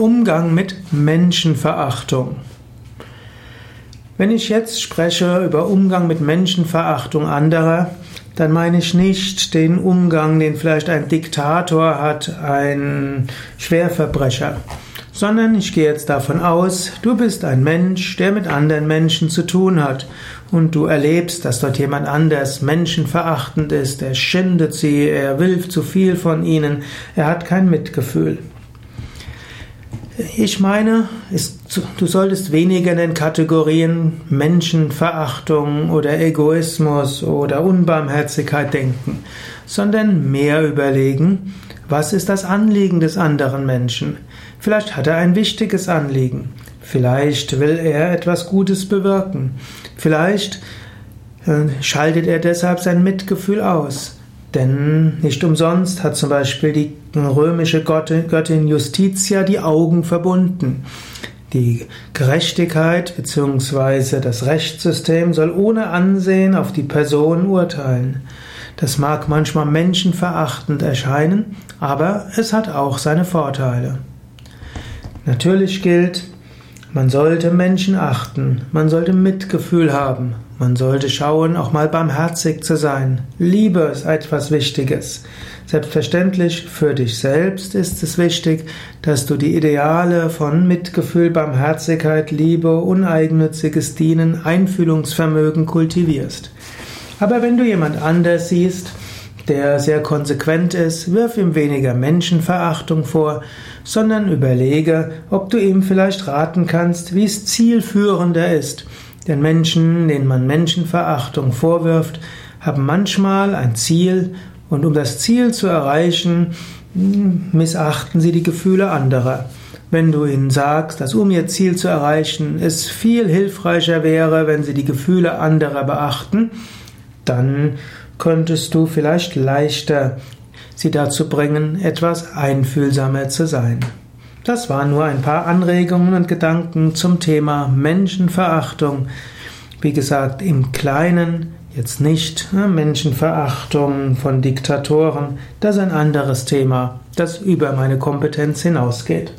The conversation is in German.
Umgang mit Menschenverachtung. Wenn ich jetzt spreche über Umgang mit Menschenverachtung anderer, dann meine ich nicht den Umgang, den vielleicht ein Diktator hat, ein Schwerverbrecher, sondern ich gehe jetzt davon aus, du bist ein Mensch, der mit anderen Menschen zu tun hat und du erlebst, dass dort jemand anders menschenverachtend ist, er schändet sie, er will zu viel von ihnen, er hat kein Mitgefühl. Ich meine, du solltest weniger in den Kategorien Menschenverachtung oder Egoismus oder Unbarmherzigkeit denken, sondern mehr überlegen, was ist das Anliegen des anderen Menschen? Vielleicht hat er ein wichtiges Anliegen. Vielleicht will er etwas Gutes bewirken. Vielleicht äh, schaltet er deshalb sein Mitgefühl aus. Denn nicht umsonst hat zum Beispiel die römische Göttin Justitia die Augen verbunden. Die Gerechtigkeit bzw. das Rechtssystem soll ohne Ansehen auf die Person urteilen. Das mag manchmal menschenverachtend erscheinen, aber es hat auch seine Vorteile. Natürlich gilt, man sollte Menschen achten, man sollte Mitgefühl haben, man sollte schauen, auch mal barmherzig zu sein. Liebe ist etwas Wichtiges. Selbstverständlich für dich selbst ist es wichtig, dass du die Ideale von Mitgefühl, Barmherzigkeit, Liebe, uneigennütziges Dienen, Einfühlungsvermögen kultivierst. Aber wenn du jemand anders siehst, der sehr konsequent ist, wirf ihm weniger Menschenverachtung vor, sondern überlege, ob du ihm vielleicht raten kannst, wie es zielführender ist. Denn Menschen, denen man Menschenverachtung vorwirft, haben manchmal ein Ziel und um das Ziel zu erreichen, missachten sie die Gefühle anderer. Wenn du ihnen sagst, dass um ihr Ziel zu erreichen es viel hilfreicher wäre, wenn sie die Gefühle anderer beachten, dann könntest du vielleicht leichter sie dazu bringen, etwas einfühlsamer zu sein. Das waren nur ein paar Anregungen und Gedanken zum Thema Menschenverachtung. Wie gesagt, im Kleinen, jetzt nicht ne, Menschenverachtung von Diktatoren, das ist ein anderes Thema, das über meine Kompetenz hinausgeht.